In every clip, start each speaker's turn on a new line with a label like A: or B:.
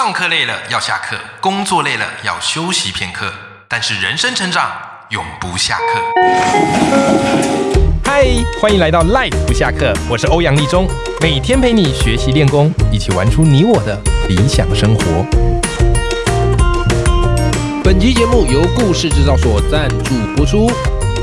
A: 上课累了要下课，工作累了要休息片刻，但是人生成长永不下课。嗨，欢迎来到 Life 不下课，我是欧阳立中，每天陪你学习练功，一起玩出你我的理想生活。
B: 本期节目由故事制造所赞助播出。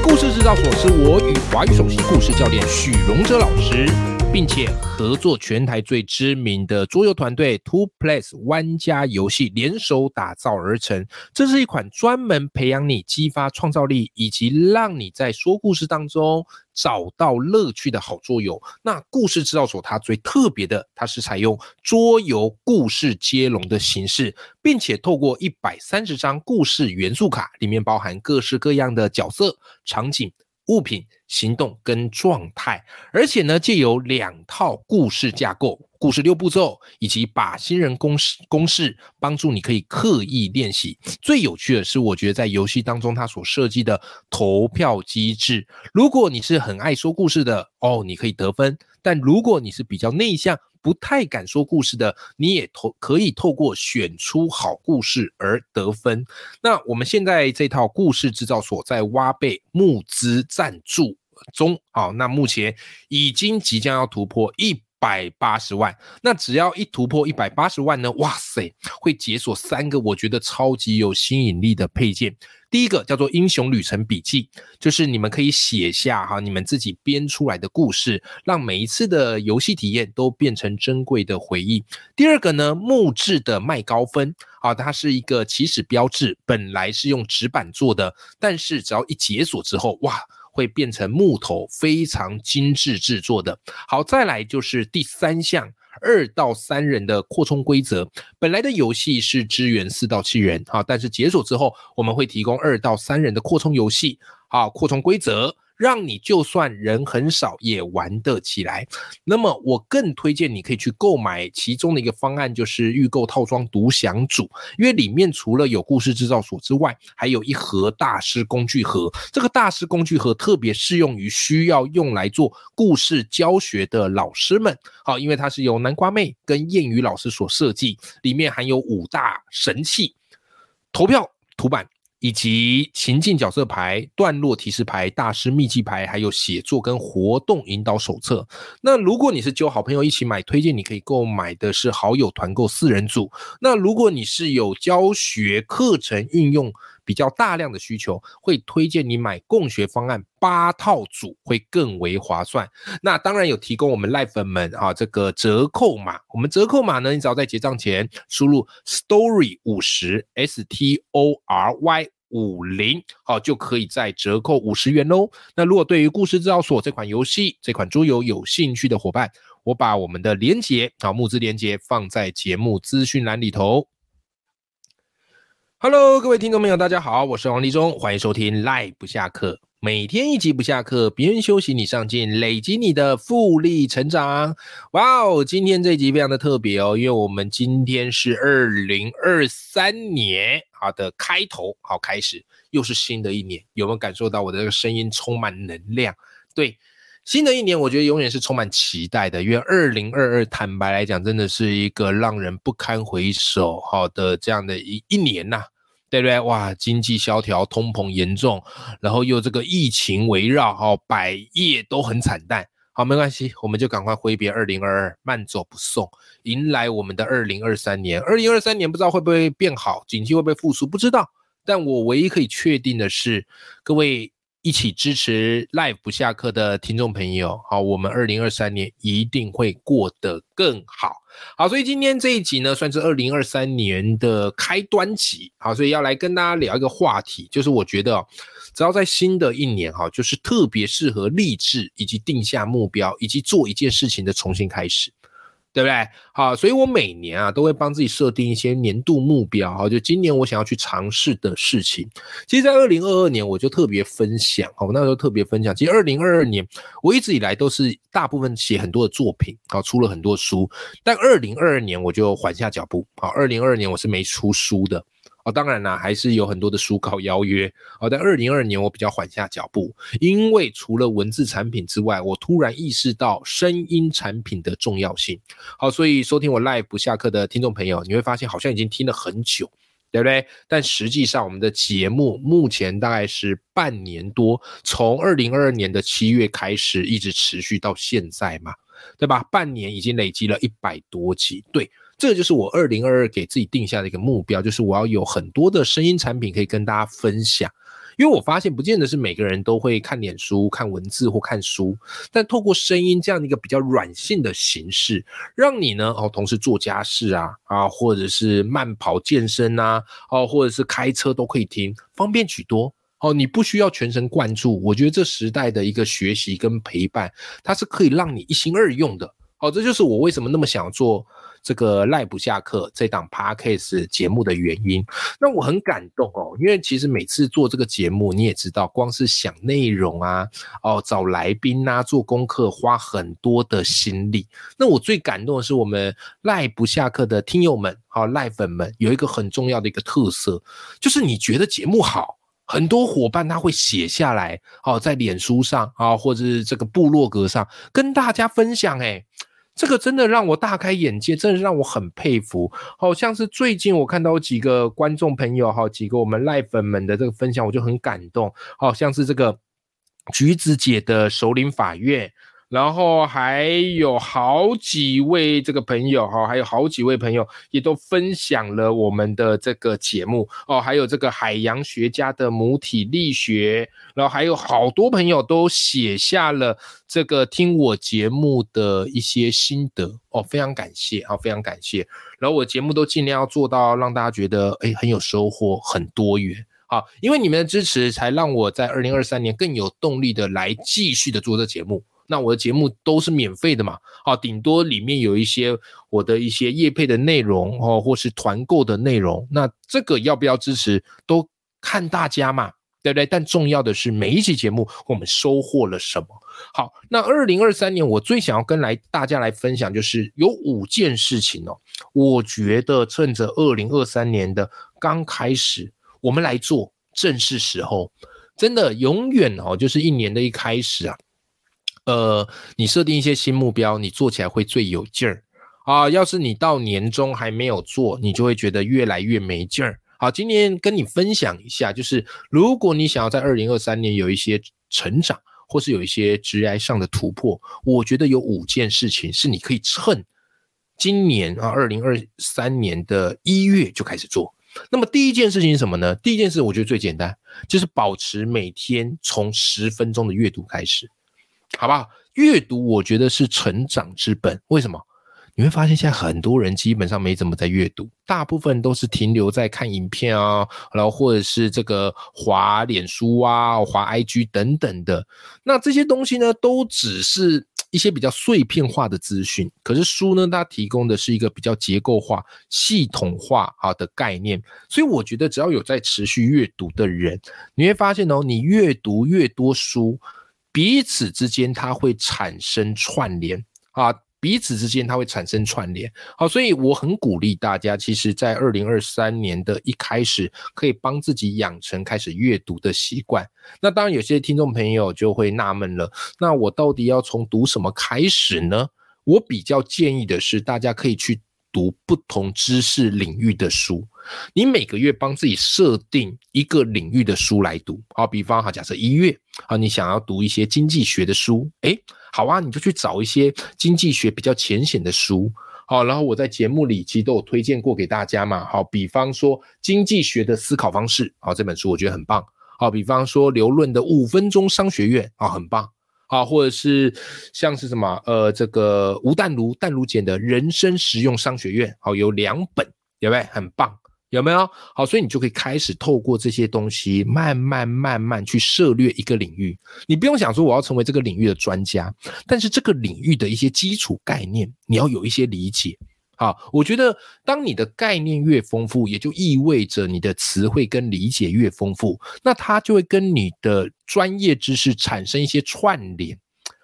B: 故事制造所是我与华语首席故事教练许荣哲老师。并且合作全台最知名的桌游团队 Two Place 玩家游戏联手打造而成。这是一款专门培养你激发创造力，以及让你在说故事当中找到乐趣的好桌游。那故事制造所它最特别的，它是采用桌游故事接龙的形式，并且透过一百三十张故事元素卡，里面包含各式各样的角色、场景。物品、行动跟状态，而且呢，借由两套故事架构、故事六步骤以及把新人公式公式，帮助你可以刻意练习。最有趣的是，我觉得在游戏当中，它所设计的投票机制，如果你是很爱说故事的哦，你可以得分；但如果你是比较内向，不太敢说故事的，你也透可以透过选出好故事而得分。那我们现在这套故事制造所在挖贝募资赞助中，好，那目前已经即将要突破一百八十万。那只要一突破一百八十万呢，哇塞，会解锁三个我觉得超级有吸引力的配件。第一个叫做英雄旅程笔记，就是你们可以写下哈你们自己编出来的故事，让每一次的游戏体验都变成珍贵的回忆。第二个呢，木质的麦高分啊，它是一个起始标志，本来是用纸板做的，但是只要一解锁之后，哇，会变成木头，非常精致制作的。好，再来就是第三项。二到三人的扩充规则，本来的游戏是支援四到七人，啊，但是解锁之后，我们会提供二到三人的扩充游戏，啊，扩充规则。让你就算人很少也玩得起来。那么我更推荐你可以去购买其中的一个方案，就是预购套装独享组，因为里面除了有故事制造所之外，还有一盒大师工具盒。这个大师工具盒特别适用于需要用来做故事教学的老师们。好，因为它是由南瓜妹跟谚语老师所设计，里面含有五大神器、投票图板。以及情境角色牌、段落提示牌、大师秘籍牌，还有写作跟活动引导手册。那如果你是揪好朋友一起买，推荐你可以购买的是好友团购四人组。那如果你是有教学课程运用比较大量的需求，会推荐你买共学方案八套组，会更为划算。那当然有提供我们赖粉们啊这个折扣码，我们折扣码呢，你只要在结账前输入 story 五十 s t o r y。五零好，就可以再折扣五十元喽。那如果对于故事制造所这款游戏、这款桌游有兴趣的伙伴，我把我们的链接啊募资链接放在节目资讯栏里头。Hello，各位听众朋友，大家好，我是王立忠，欢迎收听赖不下课。每天一集不下课，别人休息你上进，累积你的复利成长。哇哦，今天这集非常的特别哦，因为我们今天是二零二三年好的开头，好开始，又是新的一年，有没有感受到我的这个声音充满能量？对，新的一年，我觉得永远是充满期待的，因为二零二二，坦白来讲，真的是一个让人不堪回首好的这样的一一年呐。对对？哇，经济萧条，通膨严重，然后又这个疫情围绕，哈，百业都很惨淡。好，没关系，我们就赶快挥别二零二二，慢走不送，迎来我们的二零二三年。二零二三年不知道会不会变好，景气会不会复苏，不知道。但我唯一可以确定的是，各位。一起支持 Live 不下课的听众朋友，好，我们二零二三年一定会过得更好，好，所以今天这一集呢，算是二零二三年的开端集，好，所以要来跟大家聊一个话题，就是我觉得，只要在新的一年，哈，就是特别适合励志以及定下目标以及做一件事情的重新开始。对不对？好，所以我每年啊都会帮自己设定一些年度目标，哈，就今年我想要去尝试的事情。其实，在二零二二年，我就特别分享，好，我那时候特别分享。其实，二零二二年我一直以来都是大部分写很多的作品，好，出了很多书。但二零二二年我就缓下脚步，好，二零二二年我是没出书的。哦，当然啦，还是有很多的书稿邀约。哦，但二零二二年我比较缓下脚步，因为除了文字产品之外，我突然意识到声音产品的重要性。好，所以收听我 live 下课的听众朋友，你会发现好像已经听了很久，对不对？但实际上我们的节目目前大概是半年多，从二零二二年的七月开始，一直持续到现在嘛，对吧？半年已经累积了一百多集，对。这就是我二零二二给自己定下的一个目标，就是我要有很多的声音产品可以跟大家分享。因为我发现，不见得是每个人都会看脸书、看文字或看书，但透过声音这样的一个比较软性的形式，让你呢哦，同时做家事啊啊，或者是慢跑健身呐，哦，或者是开车都可以听，方便许多哦。你不需要全神贯注，我觉得这时代的一个学习跟陪伴，它是可以让你一心二用的。好，这就是我为什么那么想做。这个赖不下课这档 podcast 节目的原因，那我很感动哦，因为其实每次做这个节目，你也知道，光是想内容啊，哦，找来宾啊，做功课，花很多的心力。那我最感动的是，我们赖不下课的听友们，好赖粉们，有一个很重要的一个特色，就是你觉得节目好，很多伙伴他会写下来，哦，在脸书上啊，或者是这个部落格上跟大家分享，哎。这个真的让我大开眼界，真的让我很佩服。好像是最近我看到几个观众朋友，哈，几个我们赖粉们的这个分享，我就很感动。好像是这个橘子姐的首领法院。然后还有好几位这个朋友哈，还有好几位朋友也都分享了我们的这个节目哦，还有这个海洋学家的母体力学，然后还有好多朋友都写下了这个听我节目的一些心得哦，非常感谢啊，非常感谢。然后我节目都尽量要做到让大家觉得哎很有收获，很多元好，因为你们的支持才让我在二零二三年更有动力的来继续的做这节目。那我的节目都是免费的嘛，啊，顶多里面有一些我的一些业配的内容哦，或是团购的内容，那这个要不要支持都看大家嘛，对不对？但重要的是每一期节目我们收获了什么？好，那二零二三年我最想要跟来大家来分享就是有五件事情哦，我觉得趁着二零二三年的刚开始，我们来做正是时候，真的永远哦，就是一年的一开始啊。呃，你设定一些新目标，你做起来会最有劲儿啊！要是你到年终还没有做，你就会觉得越来越没劲儿。好，今天跟你分享一下，就是如果你想要在二零二三年有一些成长，或是有一些职业上的突破，我觉得有五件事情是你可以趁今年啊，二零二三年的一月就开始做。那么第一件事情是什么呢？第一件事我觉得最简单，就是保持每天从十分钟的阅读开始。好不好？阅读我觉得是成长之本。为什么？你会发现现在很多人基本上没怎么在阅读，大部分都是停留在看影片啊，然后或者是这个滑脸书啊、滑 IG 等等的。那这些东西呢，都只是一些比较碎片化的资讯。可是书呢，它提供的是一个比较结构化、系统化啊的概念。所以我觉得，只要有在持续阅读的人，你会发现哦，你越读越多书。彼此之间它会产生串联啊，彼此之间它会产生串联。好，所以我很鼓励大家，其实，在二零二三年的一开始，可以帮自己养成开始阅读的习惯。那当然，有些听众朋友就会纳闷了，那我到底要从读什么开始呢？我比较建议的是，大家可以去读不同知识领域的书。你每个月帮自己设定一个领域的书来读，好，比方哈，假设一月啊，你想要读一些经济学的书，诶，好啊，你就去找一些经济学比较浅显的书，好，然后我在节目里其实都有推荐过给大家嘛，好，比方说经济学的思考方式，好，这本书我觉得很棒，好，比方说刘润的五分钟商学院，啊，很棒，好，或者是像是什么，呃，这个吴淡如淡如简的人生实用商学院，好，有两本，对不对？很棒。有没有好？所以你就可以开始透过这些东西，慢慢慢慢去涉略一个领域。你不用想说我要成为这个领域的专家，但是这个领域的一些基础概念，你要有一些理解。好，我觉得当你的概念越丰富，也就意味着你的词汇跟理解越丰富，那它就会跟你的专业知识产生一些串联。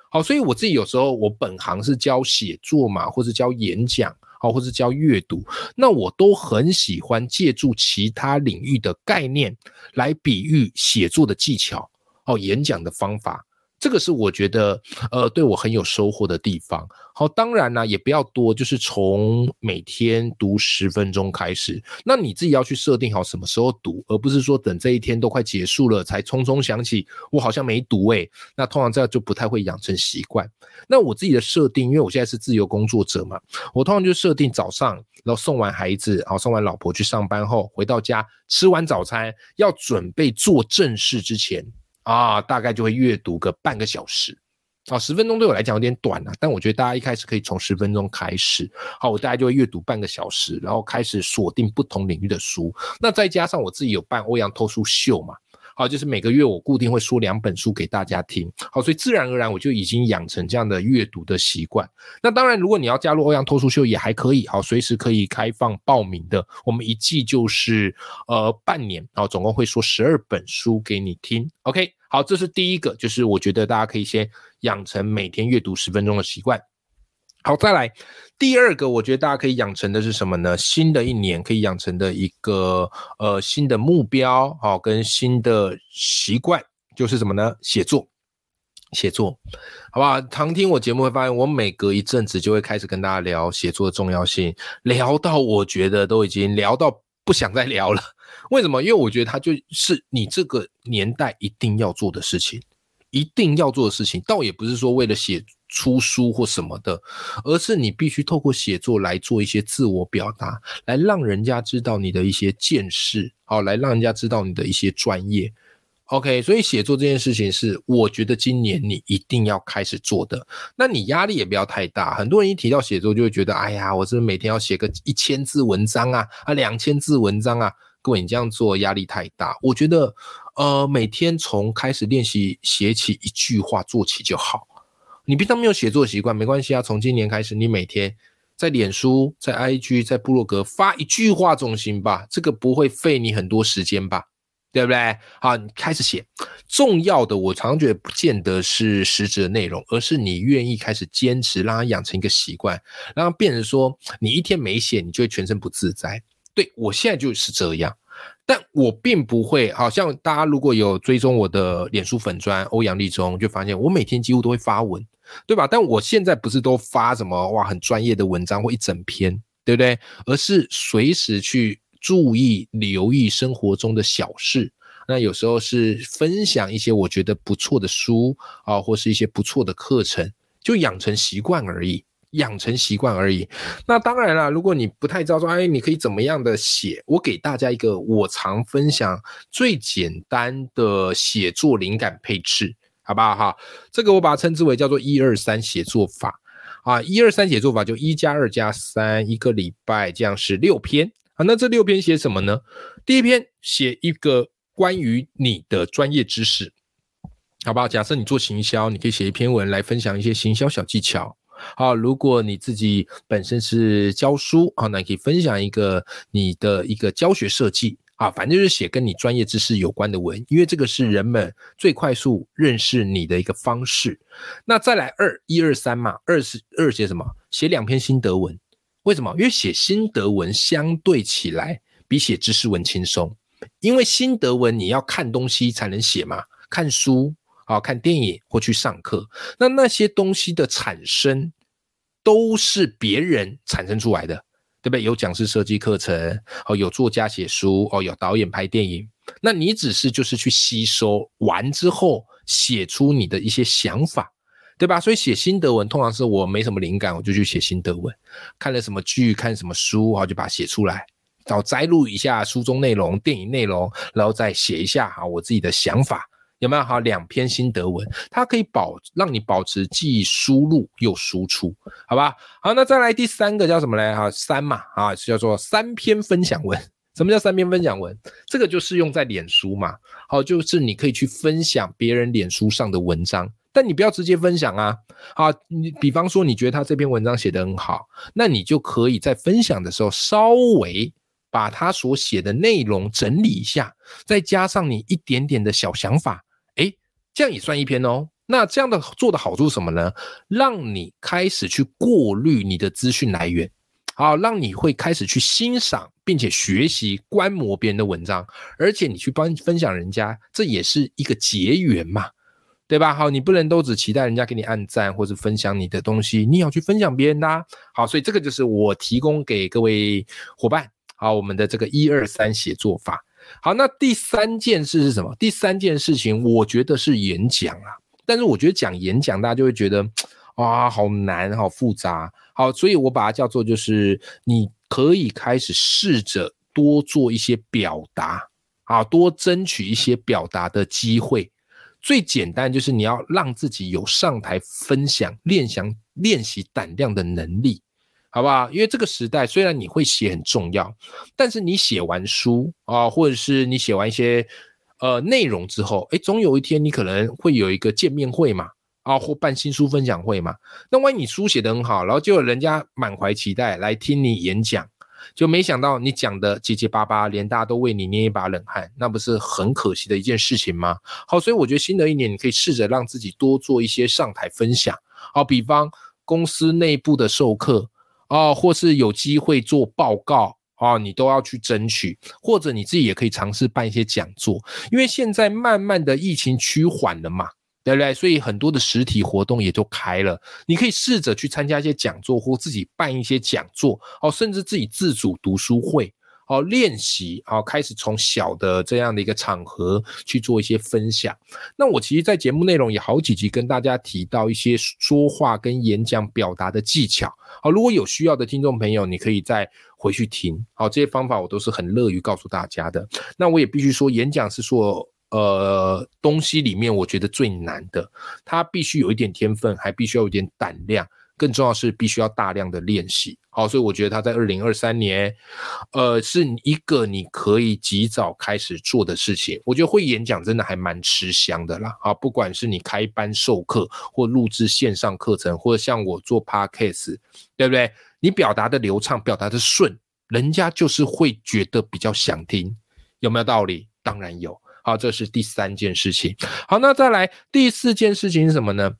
B: 好，所以我自己有时候我本行是教写作嘛，或者教演讲。好，或者教阅读，那我都很喜欢借助其他领域的概念来比喻写作的技巧，哦，演讲的方法。这个是我觉得，呃，对我很有收获的地方。好，当然呢，也不要多，就是从每天读十分钟开始。那你自己要去设定好什么时候读，而不是说等这一天都快结束了才匆匆想起我好像没读诶。那通常这样就不太会养成习惯。那我自己的设定，因为我现在是自由工作者嘛，我通常就设定早上，然后送完孩子，然后送完老婆去上班后，回到家吃完早餐，要准备做正事之前。啊，大概就会阅读个半个小时，啊，十分钟对我来讲有点短了，但我觉得大家一开始可以从十分钟开始，好，我大概就会阅读半个小时，然后开始锁定不同领域的书，那再加上我自己有办欧阳偷书秀嘛。好，就是每个月我固定会说两本书给大家听。好，所以自然而然我就已经养成这样的阅读的习惯。那当然，如果你要加入欧阳脱书秀也还可以，好，随时可以开放报名的。我们一季就是呃半年，然后总共会说十二本书给你听。OK，好，这是第一个，就是我觉得大家可以先养成每天阅读十分钟的习惯。好，再来第二个，我觉得大家可以养成的是什么呢？新的一年可以养成的一个呃新的目标，好，跟新的习惯就是什么呢？写作，写作，好不好？常听我节目会发现，我每隔一阵子就会开始跟大家聊写作的重要性，聊到我觉得都已经聊到不想再聊了。为什么？因为我觉得它就是你这个年代一定要做的事情，一定要做的事情，倒也不是说为了写。出书或什么的，而是你必须透过写作来做一些自我表达，来让人家知道你的一些见识，好，来让人家知道你的一些专业。OK，所以写作这件事情是我觉得今年你一定要开始做的。那你压力也不要太大。很多人一提到写作，就会觉得，哎呀，我是不是每天要写个一千字文章啊？啊，两千字文章啊？各位，你这样做压力太大。我觉得，呃，每天从开始练习写起一句话做起就好。你平常没有写作习惯，没关系啊。从今年开始，你每天在脸书、在 IG、在部落格发一句话总行吧？这个不会费你很多时间吧？对不对？好，你开始写。重要的，我常常觉得不见得是实质的内容，而是你愿意开始坚持，让它养成一个习惯，让它变成说，你一天没写，你就会全身不自在。对我现在就是这样。但我并不会，好像大家如果有追踪我的脸书粉砖欧阳立中，就发现我每天几乎都会发文，对吧？但我现在不是都发什么哇很专业的文章或一整篇，对不对？而是随时去注意、留意生活中的小事。那有时候是分享一些我觉得不错的书啊，或是一些不错的课程，就养成习惯而已。养成习惯而已。那当然了，如果你不太知道说，哎，你可以怎么样的写？我给大家一个我常分享最简单的写作灵感配置，好不好哈？这个我把它称之为叫做一二三写作法啊。一二三写作法就一加二加三，一个礼拜这样是六篇啊。那这六篇写什么呢？第一篇写一个关于你的专业知识，好不好？假设你做行销，你可以写一篇文来分享一些行销小技巧。好，如果你自己本身是教书啊，那你可以分享一个你的一个教学设计啊，反正就是写跟你专业知识有关的文，因为这个是人们最快速认识你的一个方式。那再来二一二三嘛，二是二写什么？写两篇心得文。为什么？因为写心得文相对起来比写知识文轻松，因为心得文你要看东西才能写嘛，看书。啊，看电影或去上课，那那些东西的产生都是别人产生出来的，对不对？有讲师设计课程，哦，有作家写书，哦，有导演拍电影，那你只是就是去吸收完之后，写出你的一些想法，对吧？所以写心得文通常是我没什么灵感，我就去写心得文，看了什么剧，看什么书，然后就把它写出来，然后摘录一下书中内容、电影内容，然后再写一下哈我自己的想法。有没有好两篇心得文？它可以保让你保持既输入又输出，好吧？好，那再来第三个叫什么嘞？哈，三嘛，啊，叫做三篇分享文。什么叫三篇分享文？这个就是用在脸书嘛。好，就是你可以去分享别人脸书上的文章，但你不要直接分享啊。好，你比方说你觉得他这篇文章写得很好，那你就可以在分享的时候稍微把他所写的内容整理一下，再加上你一点点的小想法。这样也算一篇哦。那这样的做的好处是什么呢？让你开始去过滤你的资讯来源。好，让你会开始去欣赏并且学习观摩别人的文章，而且你去帮分享人家，这也是一个结缘嘛，对吧？好，你不能都只期待人家给你按赞或者分享你的东西，你要去分享别人的。好，所以这个就是我提供给各位伙伴，好，我们的这个一二三写作法。好，那第三件事是什么？第三件事情，我觉得是演讲啊。但是我觉得讲演讲，大家就会觉得啊，好难，好复杂。好，所以我把它叫做，就是你可以开始试着多做一些表达，啊，多争取一些表达的机会。最简单就是你要让自己有上台分享、练想练习胆量的能力。好不好？因为这个时代虽然你会写很重要，但是你写完书啊，或者是你写完一些呃内容之后，哎，总有一天你可能会有一个见面会嘛，啊，或办新书分享会嘛。那万一你书写得很好，然后就有人家满怀期待来听你演讲，就没想到你讲的结结巴巴，连大家都为你捏一把冷汗，那不是很可惜的一件事情吗？好，所以我觉得新的一年你可以试着让自己多做一些上台分享，好，比方公司内部的授课。哦，或是有机会做报告啊，你都要去争取，或者你自己也可以尝试办一些讲座，因为现在慢慢的疫情趋缓了嘛，对不对？所以很多的实体活动也就开了，你可以试着去参加一些讲座，或自己办一些讲座，哦，甚至自己自主读书会。哦练习，好开始从小的这样的一个场合去做一些分享。那我其实，在节目内容也好几集跟大家提到一些说话跟演讲表达的技巧。好，如果有需要的听众朋友，你可以再回去听。好，这些方法我都是很乐于告诉大家的。那我也必须说，演讲是说，呃，东西里面我觉得最难的，它必须有一点天分，还必须要有一点胆量。更重要是必须要大量的练习，好，所以我觉得他在二零二三年，呃，是一个你可以及早开始做的事情。我觉得会演讲真的还蛮吃香的啦，啊，不管是你开班授课，或录制线上课程，或者像我做 podcast，对不对？你表达的流畅，表达的顺，人家就是会觉得比较想听，有没有道理？当然有。好，这是第三件事情。好，那再来第四件事情是什么呢？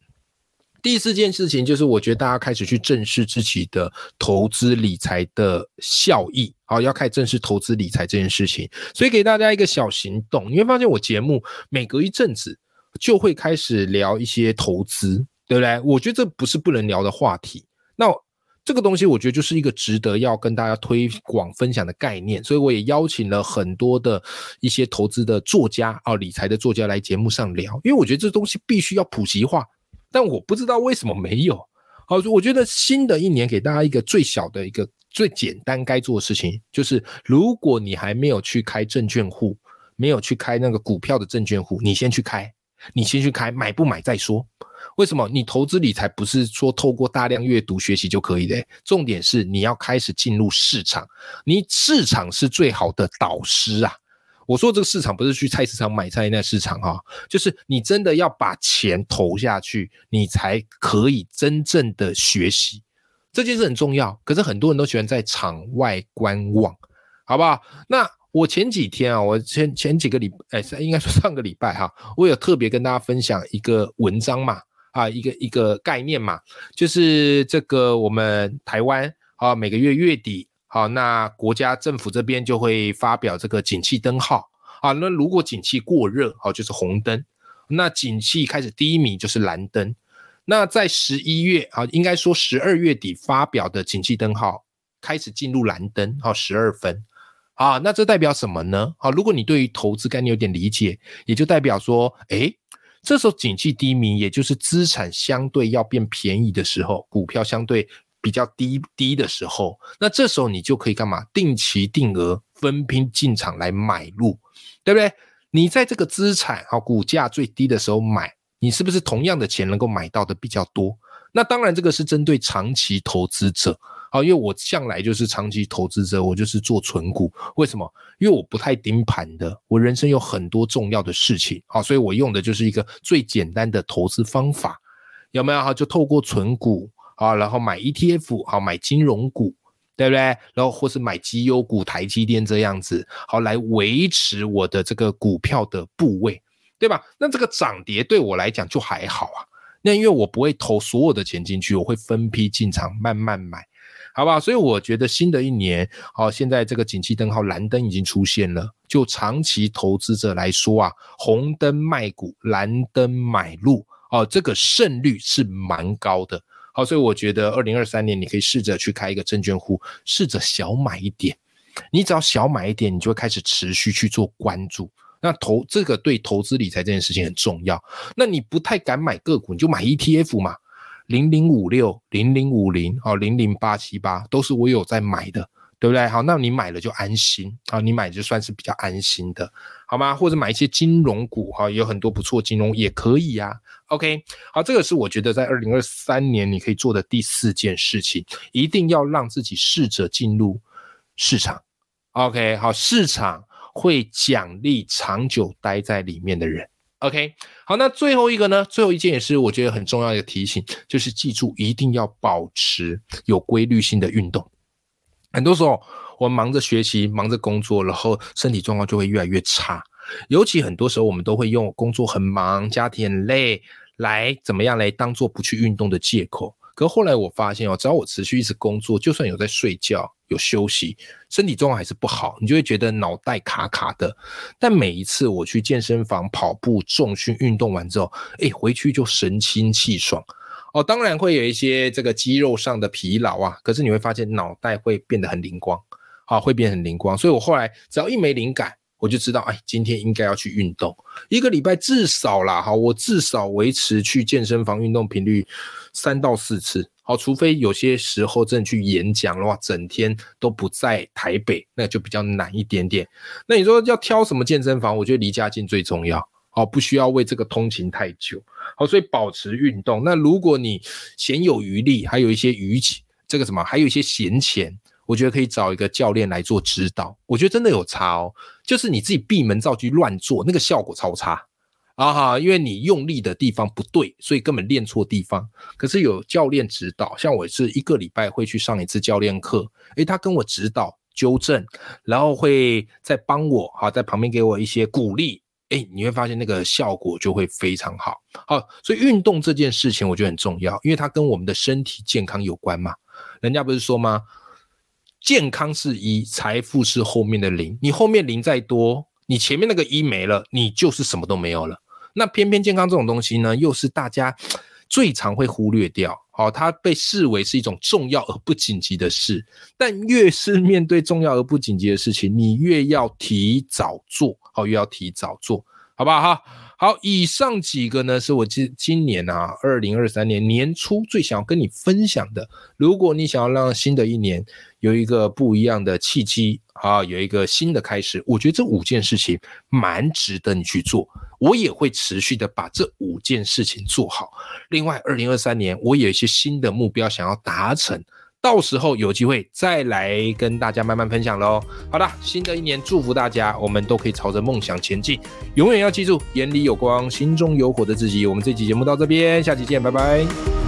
B: 第四件事情就是，我觉得大家开始去正视自己的投资理财的效益，好，要开始正视投资理财这件事情。所以给大家一个小行动，你会发现我节目每隔一阵子就会开始聊一些投资，对不对？我觉得这不是不能聊的话题。那这个东西我觉得就是一个值得要跟大家推广分享的概念，所以我也邀请了很多的一些投资的作家啊，理财的作家来节目上聊，因为我觉得这东西必须要普及化。但我不知道为什么没有。好，我觉得新的一年给大家一个最小的一个最简单该做的事情，就是如果你还没有去开证券户，没有去开那个股票的证券户，你先去开，你先去开，买不买再说。为什么？你投资理财不是说透过大量阅读学习就可以的，重点是你要开始进入市场，你市场是最好的导师啊。我说这个市场不是去菜市场买菜那市场哈，就是你真的要把钱投下去，你才可以真正的学习，这件事很重要。可是很多人都喜欢在场外观望，好不好？那我前几天啊，我前前几个礼哎，应该说上个礼拜哈，我有特别跟大家分享一个文章嘛，啊，一个一个概念嘛，就是这个我们台湾啊，每个月月底。好，那国家政府这边就会发表这个景气灯号啊。那如果景气过热，好就是红灯；那景气开始低迷就是蓝灯。那在十一月啊，应该说十二月底发表的景气灯号开始进入蓝灯，好十二分。啊，那这代表什么呢？好，如果你对于投资概念有点理解，也就代表说，哎，这时候景气低迷，也就是资产相对要变便宜的时候，股票相对。比较低低的时候，那这时候你就可以干嘛？定期定额分批进场来买入，对不对？你在这个资产啊股价最低的时候买，你是不是同样的钱能够买到的比较多？那当然，这个是针对长期投资者啊，因为我向来就是长期投资者，我就是做存股。为什么？因为我不太盯盘的，我人生有很多重要的事情啊，所以我用的就是一个最简单的投资方法，有没有？哈，就透过存股。啊，然后买 ETF，好买金融股，对不对？然后或是买绩优股，台积电这样子，好来维持我的这个股票的部位，对吧？那这个涨跌对我来讲就还好啊。那因为我不会投所有的钱进去，我会分批进场，慢慢买。好不好？所以我觉得新的一年，好，现在这个景气灯号蓝灯已经出现了。就长期投资者来说啊，红灯卖股，蓝灯买入，哦，这个胜率是蛮高的。好，所以我觉得二零二三年你可以试着去开一个证券户，试着小买一点。你只要小买一点，你就会开始持续去做关注。那投这个对投资理财这件事情很重要。那你不太敢买个股，你就买 ETF 嘛，零零五六、零零五零、哦零零八七八都是我有在买的，对不对？好，那你买了就安心啊，你买就算是比较安心的，好吗？或者买一些金融股哈，有很多不错金融也可以呀。OK，好，这个是我觉得在二零二三年你可以做的第四件事情，一定要让自己试着进入市场。OK，好，市场。会奖励长久待在里面的人。OK，好，那最后一个呢？最后一件也是我觉得很重要的提醒，就是记住一定要保持有规律性的运动。很多时候我们忙着学习、忙着工作，然后身体状况就会越来越差。尤其很多时候我们都会用工作很忙、家庭很累来怎么样来当做不去运动的借口。可后来我发现哦，只要我持续一直工作，就算有在睡觉、有休息，身体状况还是不好，你就会觉得脑袋卡卡的。但每一次我去健身房跑步、重训运动完之后，哎，回去就神清气爽。哦，当然会有一些这个肌肉上的疲劳啊，可是你会发现脑袋会变得很灵光，好，会变很灵光。所以我后来只要一没灵感。我就知道，哎，今天应该要去运动，一个礼拜至少啦，哈，我至少维持去健身房运动频率三到四次，好，除非有些时候真的去演讲的话，整天都不在台北，那就比较难一点点。那你说要挑什么健身房？我觉得离家近最重要，好，不需要为这个通勤太久，好，所以保持运动。那如果你闲有余力，还有一些余钱，这个什么，还有一些闲钱。我觉得可以找一个教练来做指导，我觉得真的有差哦。就是你自己闭门造句乱做，那个效果超差啊哈，因为你用力的地方不对，所以根本练错地方。可是有教练指导，像我是一个礼拜会去上一次教练课，诶，他跟我指导纠正，然后会再帮我哈，在旁边给我一些鼓励，诶，你会发现那个效果就会非常好。好，所以运动这件事情我觉得很重要，因为它跟我们的身体健康有关嘛。人家不是说吗？健康是一，财富是后面的零。你后面零再多，你前面那个一没了，你就是什么都没有了。那偏偏健康这种东西呢，又是大家 最常会忽略掉。好，它被视为是一种重要而不紧急的事。但越是面对重要而不紧急的事情，你越要提早做好，越要提早做，好不好？哈。好，以上几个呢，是我今今年啊，二零二三年年初最想要跟你分享的。如果你想要让新的一年有一个不一样的契机啊，有一个新的开始，我觉得这五件事情蛮值得你去做。我也会持续的把这五件事情做好。另外，二零二三年我有一些新的目标想要达成。到时候有机会再来跟大家慢慢分享喽。好的，新的一年祝福大家，我们都可以朝着梦想前进。永远要记住，眼里有光，心中有火的自己。我们这期节目到这边，下期见，拜拜。